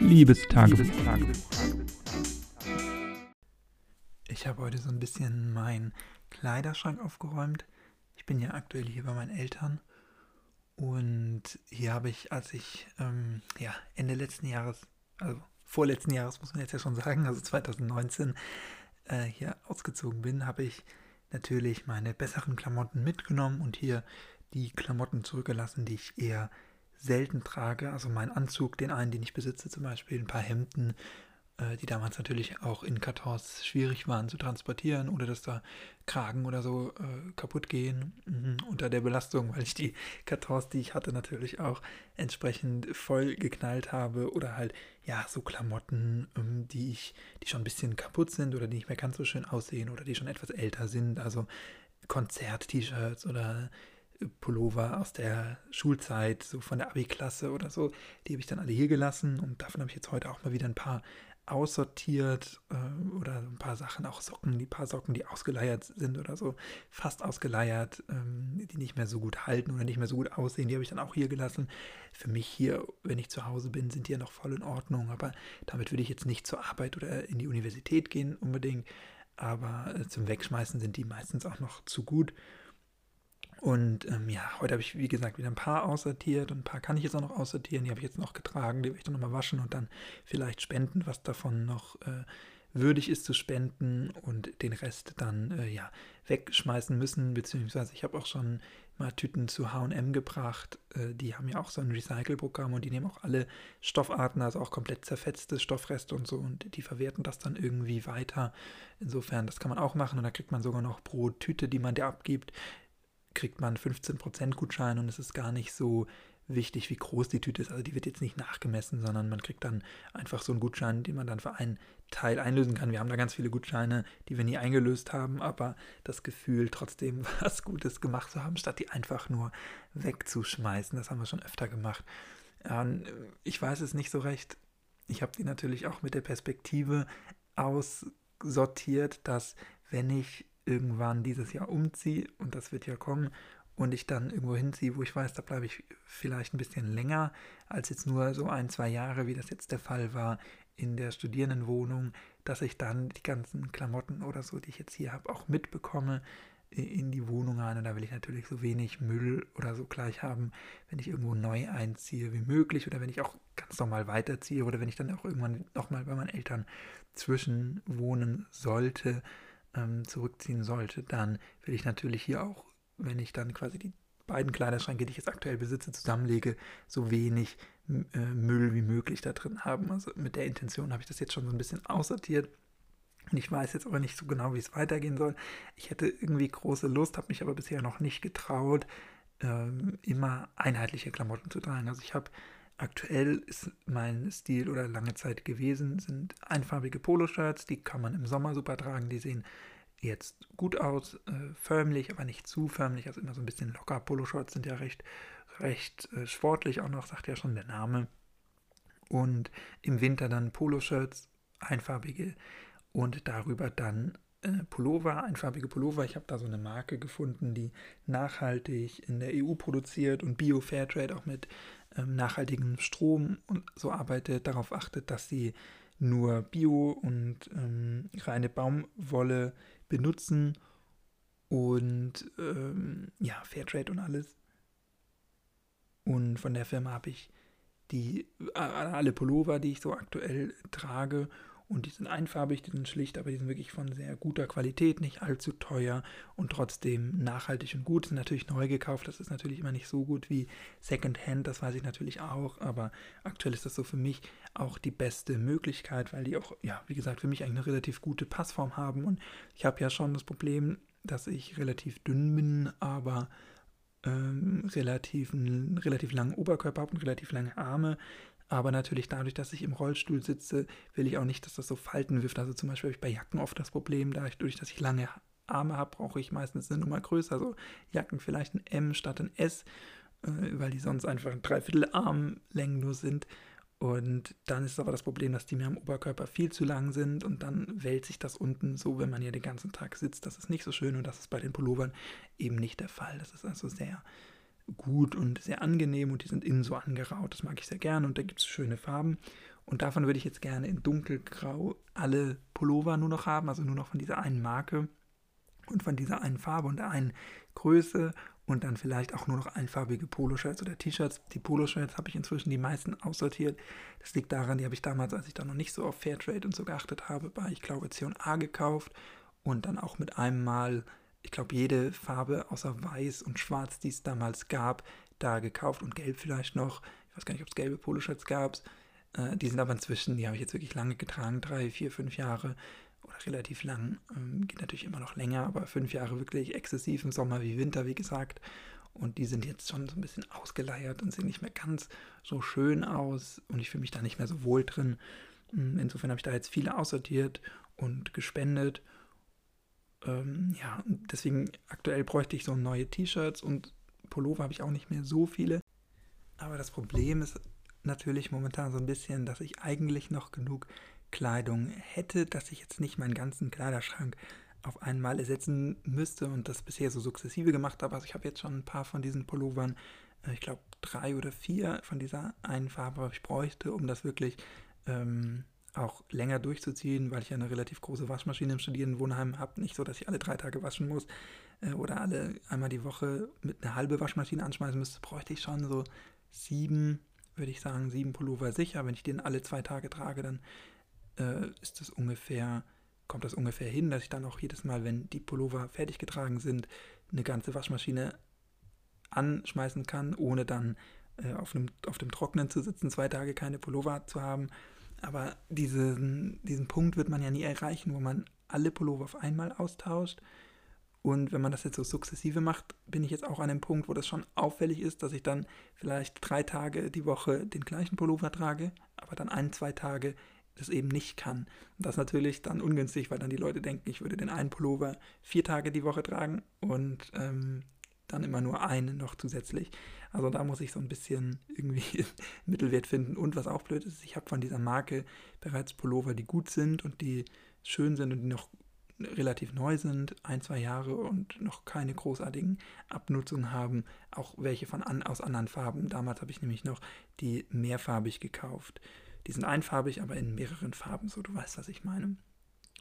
Liebestagebuch. Ich habe heute so ein bisschen meinen Kleiderschrank aufgeräumt. Ich bin ja aktuell hier bei meinen Eltern. Und hier habe ich, als ich ähm, ja, Ende letzten Jahres, also vorletzten Jahres muss man jetzt ja schon sagen, also 2019, äh, hier ausgezogen bin, habe ich natürlich meine besseren Klamotten mitgenommen und hier die Klamotten zurückgelassen, die ich eher selten trage. Also mein Anzug, den einen, den ich besitze, zum Beispiel ein paar Hemden, äh, die damals natürlich auch in Kartons schwierig waren zu transportieren oder dass da Kragen oder so äh, kaputt gehen mhm, unter der Belastung, weil ich die Kartons, die ich hatte, natürlich auch entsprechend voll geknallt habe oder halt ja so Klamotten, ähm, die ich, die schon ein bisschen kaputt sind oder die nicht mehr ganz so schön aussehen oder die schon etwas älter sind, also Konzert-T-Shirts oder Pullover aus der Schulzeit, so von der Abi-Klasse oder so. Die habe ich dann alle hier gelassen und davon habe ich jetzt heute auch mal wieder ein paar aussortiert äh, oder ein paar Sachen, auch Socken, die paar Socken, die ausgeleiert sind oder so, fast ausgeleiert, ähm, die nicht mehr so gut halten oder nicht mehr so gut aussehen, die habe ich dann auch hier gelassen. Für mich hier, wenn ich zu Hause bin, sind die ja noch voll in Ordnung, aber damit würde ich jetzt nicht zur Arbeit oder in die Universität gehen unbedingt, aber äh, zum Wegschmeißen sind die meistens auch noch zu gut. Und ähm, ja, heute habe ich, wie gesagt, wieder ein paar aussortiert und ein paar kann ich jetzt auch noch aussortieren. Die habe ich jetzt noch getragen, die werde ich dann nochmal waschen und dann vielleicht spenden, was davon noch äh, würdig ist zu spenden und den Rest dann äh, ja wegschmeißen müssen. Beziehungsweise ich habe auch schon mal Tüten zu HM gebracht. Äh, die haben ja auch so ein Recycle-Programm und die nehmen auch alle Stoffarten, also auch komplett zerfetzte Stoffreste und so und die verwerten das dann irgendwie weiter. Insofern, das kann man auch machen und da kriegt man sogar noch pro Tüte, die man dir abgibt, kriegt man 15% Gutschein und es ist gar nicht so wichtig, wie groß die Tüte ist. Also die wird jetzt nicht nachgemessen, sondern man kriegt dann einfach so einen Gutschein, den man dann für einen Teil einlösen kann. Wir haben da ganz viele Gutscheine, die wir nie eingelöst haben, aber das Gefühl, trotzdem was Gutes gemacht zu haben, statt die einfach nur wegzuschmeißen, das haben wir schon öfter gemacht. Ich weiß es nicht so recht. Ich habe die natürlich auch mit der Perspektive aussortiert, dass wenn ich irgendwann dieses Jahr umziehe und das wird ja kommen und ich dann irgendwo hinziehe, wo ich weiß, da bleibe ich vielleicht ein bisschen länger als jetzt nur so ein, zwei Jahre, wie das jetzt der Fall war in der Studierendenwohnung, dass ich dann die ganzen Klamotten oder so, die ich jetzt hier habe, auch mitbekomme in die Wohnung rein. Und da will ich natürlich so wenig Müll oder so gleich haben, wenn ich irgendwo neu einziehe wie möglich oder wenn ich auch ganz normal weiterziehe oder wenn ich dann auch irgendwann nochmal bei meinen Eltern zwischenwohnen sollte ähm, zurückziehen sollte, dann will ich natürlich hier auch, wenn ich dann quasi die beiden Kleiderschränke, die ich jetzt aktuell besitze, zusammenlege, so wenig äh, Müll wie möglich da drin haben. Also mit der Intention habe ich das jetzt schon so ein bisschen aussortiert. Und ich weiß jetzt aber nicht so genau, wie es weitergehen soll. Ich hätte irgendwie große Lust, habe mich aber bisher noch nicht getraut, ähm, immer einheitliche Klamotten zu tragen. Also ich habe Aktuell ist mein Stil oder lange Zeit gewesen, sind einfarbige Poloshirts, die kann man im Sommer super tragen, die sehen jetzt gut aus, äh, förmlich, aber nicht zu förmlich, also immer so ein bisschen locker. Poloshirts sind ja recht, recht äh, sportlich, auch noch, sagt ja schon der Name. Und im Winter dann Poloshirts, einfarbige und darüber dann äh, Pullover, einfarbige Pullover. Ich habe da so eine Marke gefunden, die nachhaltig in der EU produziert und Bio-Fairtrade auch mit ähm, nachhaltigem Strom und so arbeitet, darauf achtet, dass sie nur Bio und ähm, reine Baumwolle benutzen und ähm, ja, Fairtrade und alles. Und von der Firma habe ich die alle Pullover, die ich so aktuell trage und die sind einfarbig, die sind schlicht, aber die sind wirklich von sehr guter Qualität, nicht allzu teuer und trotzdem nachhaltig und gut. Sind natürlich neu gekauft, das ist natürlich immer nicht so gut wie Secondhand, das weiß ich natürlich auch, aber aktuell ist das so für mich auch die beste Möglichkeit, weil die auch, ja, wie gesagt, für mich eigentlich eine relativ gute Passform haben und ich habe ja schon das Problem, dass ich relativ dünn bin, aber ähm, relativ, relativ langen Oberkörper habe und relativ lange Arme. Aber natürlich dadurch, dass ich im Rollstuhl sitze, will ich auch nicht, dass das so Falten wirft. Also zum Beispiel habe ich bei Jacken oft das Problem, dadurch, dass ich lange Arme habe, brauche ich meistens eine Nummer größer. Also Jacken vielleicht ein M statt ein S, äh, weil die sonst einfach ein Dreiviertel Armlängen nur sind. Und dann ist aber das Problem, dass die mir am Oberkörper viel zu lang sind und dann wälzt sich das unten so, wenn man hier den ganzen Tag sitzt. Das ist nicht so schön und das ist bei den Pullovern eben nicht der Fall. Das ist also sehr gut und sehr angenehm und die sind innen so angeraut. Das mag ich sehr gerne und da gibt es schöne Farben. Und davon würde ich jetzt gerne in dunkelgrau alle Pullover nur noch haben, also nur noch von dieser einen Marke und von dieser einen Farbe und der einen Größe und dann vielleicht auch nur noch einfarbige Poloshirts oder T-Shirts. Die Poloshirts habe ich inzwischen die meisten aussortiert. Das liegt daran, die habe ich damals, als ich da noch nicht so auf Fairtrade und so geachtet habe, bei, ich glaube, C&A gekauft und dann auch mit einem Mal, ich glaube, jede Farbe außer Weiß und Schwarz, die es damals gab, da gekauft und Gelb vielleicht noch. Ich weiß gar nicht, ob es gelbe Poloshirts gab. Äh, die sind aber inzwischen, die habe ich jetzt wirklich lange getragen, drei, vier, fünf Jahre oder relativ lang. Ähm, geht natürlich immer noch länger, aber fünf Jahre wirklich exzessiv im Sommer wie Winter, wie gesagt. Und die sind jetzt schon so ein bisschen ausgeleiert und sehen nicht mehr ganz so schön aus. Und ich fühle mich da nicht mehr so wohl drin. Mm, insofern habe ich da jetzt viele aussortiert und gespendet. Ähm, ja, deswegen aktuell bräuchte ich so neue T-Shirts und Pullover habe ich auch nicht mehr so viele. Aber das Problem ist natürlich momentan so ein bisschen, dass ich eigentlich noch genug Kleidung hätte, dass ich jetzt nicht meinen ganzen Kleiderschrank auf einmal ersetzen müsste und das bisher so sukzessive gemacht habe. Also ich habe jetzt schon ein paar von diesen Pullovern, äh, ich glaube drei oder vier von dieser einen Farbe, ich bräuchte, um das wirklich ähm, auch länger durchzuziehen, weil ich ja eine relativ große Waschmaschine im Studierendenwohnheim habe. Nicht so, dass ich alle drei Tage waschen muss äh, oder alle einmal die Woche mit einer halben Waschmaschine anschmeißen müsste, bräuchte ich schon so sieben, würde ich sagen, sieben Pullover sicher. Wenn ich den alle zwei Tage trage, dann äh, ist das ungefähr, kommt das ungefähr hin, dass ich dann auch jedes Mal, wenn die Pullover fertig getragen sind, eine ganze Waschmaschine anschmeißen kann, ohne dann äh, auf, einem, auf dem Trocknen zu sitzen, zwei Tage keine Pullover zu haben. Aber diesen, diesen Punkt wird man ja nie erreichen, wo man alle Pullover auf einmal austauscht. Und wenn man das jetzt so sukzessive macht, bin ich jetzt auch an dem Punkt, wo das schon auffällig ist, dass ich dann vielleicht drei Tage die Woche den gleichen Pullover trage, aber dann ein, zwei Tage das eben nicht kann. Und das ist natürlich dann ungünstig, weil dann die Leute denken, ich würde den einen Pullover vier Tage die Woche tragen und ähm, dann immer nur einen noch zusätzlich. Also da muss ich so ein bisschen irgendwie Mittelwert finden. Und was auch blöd ist, ich habe von dieser Marke bereits Pullover, die gut sind und die schön sind und die noch relativ neu sind, ein, zwei Jahre und noch keine großartigen Abnutzungen haben, auch welche von an, aus anderen Farben. Damals habe ich nämlich noch die mehrfarbig gekauft. Die sind einfarbig, aber in mehreren Farben, so du weißt, was ich meine.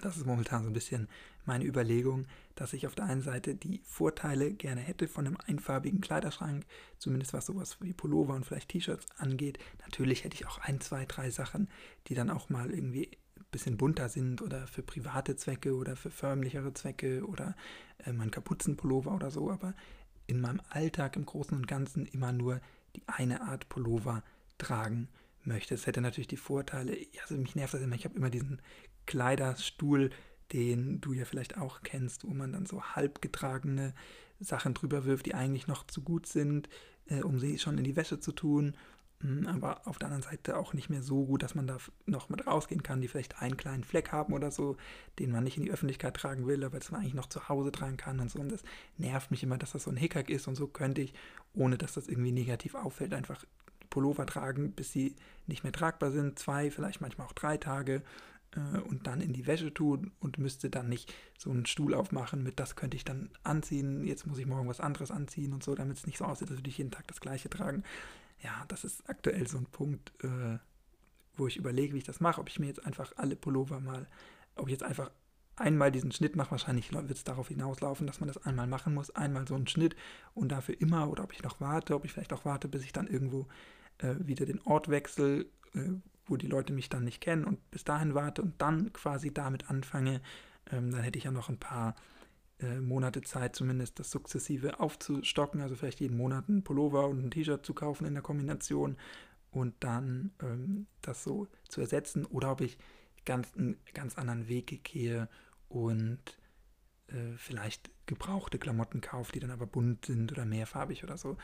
Das ist momentan so ein bisschen meine Überlegung, dass ich auf der einen Seite die Vorteile gerne hätte von einem einfarbigen Kleiderschrank, zumindest was sowas wie Pullover und vielleicht T-Shirts angeht. Natürlich hätte ich auch ein, zwei, drei Sachen, die dann auch mal irgendwie ein bisschen bunter sind oder für private Zwecke oder für förmlichere Zwecke oder äh, mein Kapuzenpullover oder so, aber in meinem Alltag im Großen und Ganzen immer nur die eine Art Pullover tragen möchte. Es hätte natürlich die Vorteile, also mich nervt das immer, ich habe immer diesen Kleiderstuhl, den du ja vielleicht auch kennst, wo man dann so halbgetragene Sachen drüber wirft, die eigentlich noch zu gut sind, äh, um sie schon in die Wäsche zu tun, hm, aber auf der anderen Seite auch nicht mehr so gut, dass man da noch mit rausgehen kann, die vielleicht einen kleinen Fleck haben oder so, den man nicht in die Öffentlichkeit tragen will, aber das man eigentlich noch zu Hause tragen kann und so. Und das nervt mich immer, dass das so ein Hickhack ist und so könnte ich, ohne dass das irgendwie negativ auffällt, einfach Pullover tragen, bis sie nicht mehr tragbar sind, zwei, vielleicht manchmal auch drei Tage äh, und dann in die Wäsche tun und müsste dann nicht so einen Stuhl aufmachen mit, das könnte ich dann anziehen, jetzt muss ich morgen was anderes anziehen und so, damit es nicht so aussieht, würde ich jeden Tag das gleiche tragen. Ja, das ist aktuell so ein Punkt, äh, wo ich überlege, wie ich das mache, ob ich mir jetzt einfach alle Pullover mal, ob ich jetzt einfach einmal diesen Schnitt mache, wahrscheinlich wird es darauf hinauslaufen, dass man das einmal machen muss, einmal so einen Schnitt und dafür immer, oder ob ich noch warte, ob ich vielleicht auch warte, bis ich dann irgendwo äh, wieder den Ort wechsle, äh, wo die Leute mich dann nicht kennen und bis dahin warte und dann quasi damit anfange, ähm, dann hätte ich ja noch ein paar äh, Monate Zeit, zumindest das sukzessive aufzustocken, also vielleicht jeden Monat einen Pullover und ein T-Shirt zu kaufen in der Kombination und dann ähm, das so zu ersetzen oder ob ich ganz einen ganz anderen Weg gehe und äh, vielleicht gebrauchte Klamotten kaufe, die dann aber bunt sind oder mehrfarbig oder so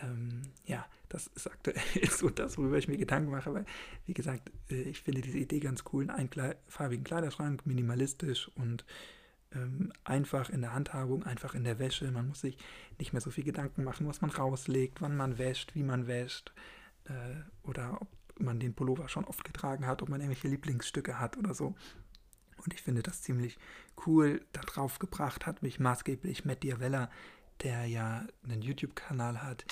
ähm, ja, das ist aktuell so das, worüber ich mir Gedanken mache, weil, wie gesagt, äh, ich finde diese Idee ganz cool, einen farbigen Kleiderschrank, minimalistisch und ähm, einfach in der Handhabung, einfach in der Wäsche. Man muss sich nicht mehr so viel Gedanken machen, was man rauslegt, wann man wäscht, wie man wäscht äh, oder ob man den Pullover schon oft getragen hat, ob man irgendwelche Lieblingsstücke hat oder so. Und ich finde das ziemlich cool. Darauf gebracht hat mich maßgeblich Matt Diavella, der ja einen YouTube-Kanal hat,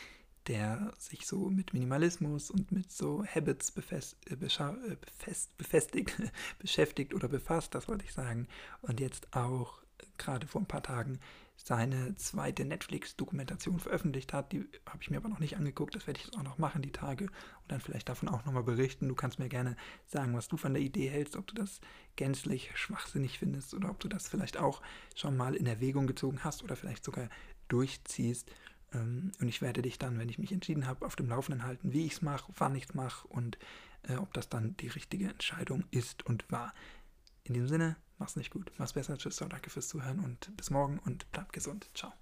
der sich so mit Minimalismus und mit so Habits befest, äh, befest, befestigt, beschäftigt oder befasst, das wollte ich sagen. Und jetzt auch gerade vor ein paar Tagen seine zweite Netflix-Dokumentation veröffentlicht hat. Die habe ich mir aber noch nicht angeguckt. Das werde ich jetzt auch noch machen, die Tage. Und dann vielleicht davon auch nochmal berichten. Du kannst mir gerne sagen, was du von der Idee hältst, ob du das gänzlich schwachsinnig findest oder ob du das vielleicht auch schon mal in Erwägung gezogen hast oder vielleicht sogar durchziehst. Ähm, und ich werde dich dann, wenn ich mich entschieden habe, auf dem Laufenden halten, wie ich es mache, wann ich es mache und äh, ob das dann die richtige Entscheidung ist und war. In diesem Sinne, mach's nicht gut, mach's besser, tschüss, danke fürs Zuhören und bis morgen und bleib gesund. Ciao.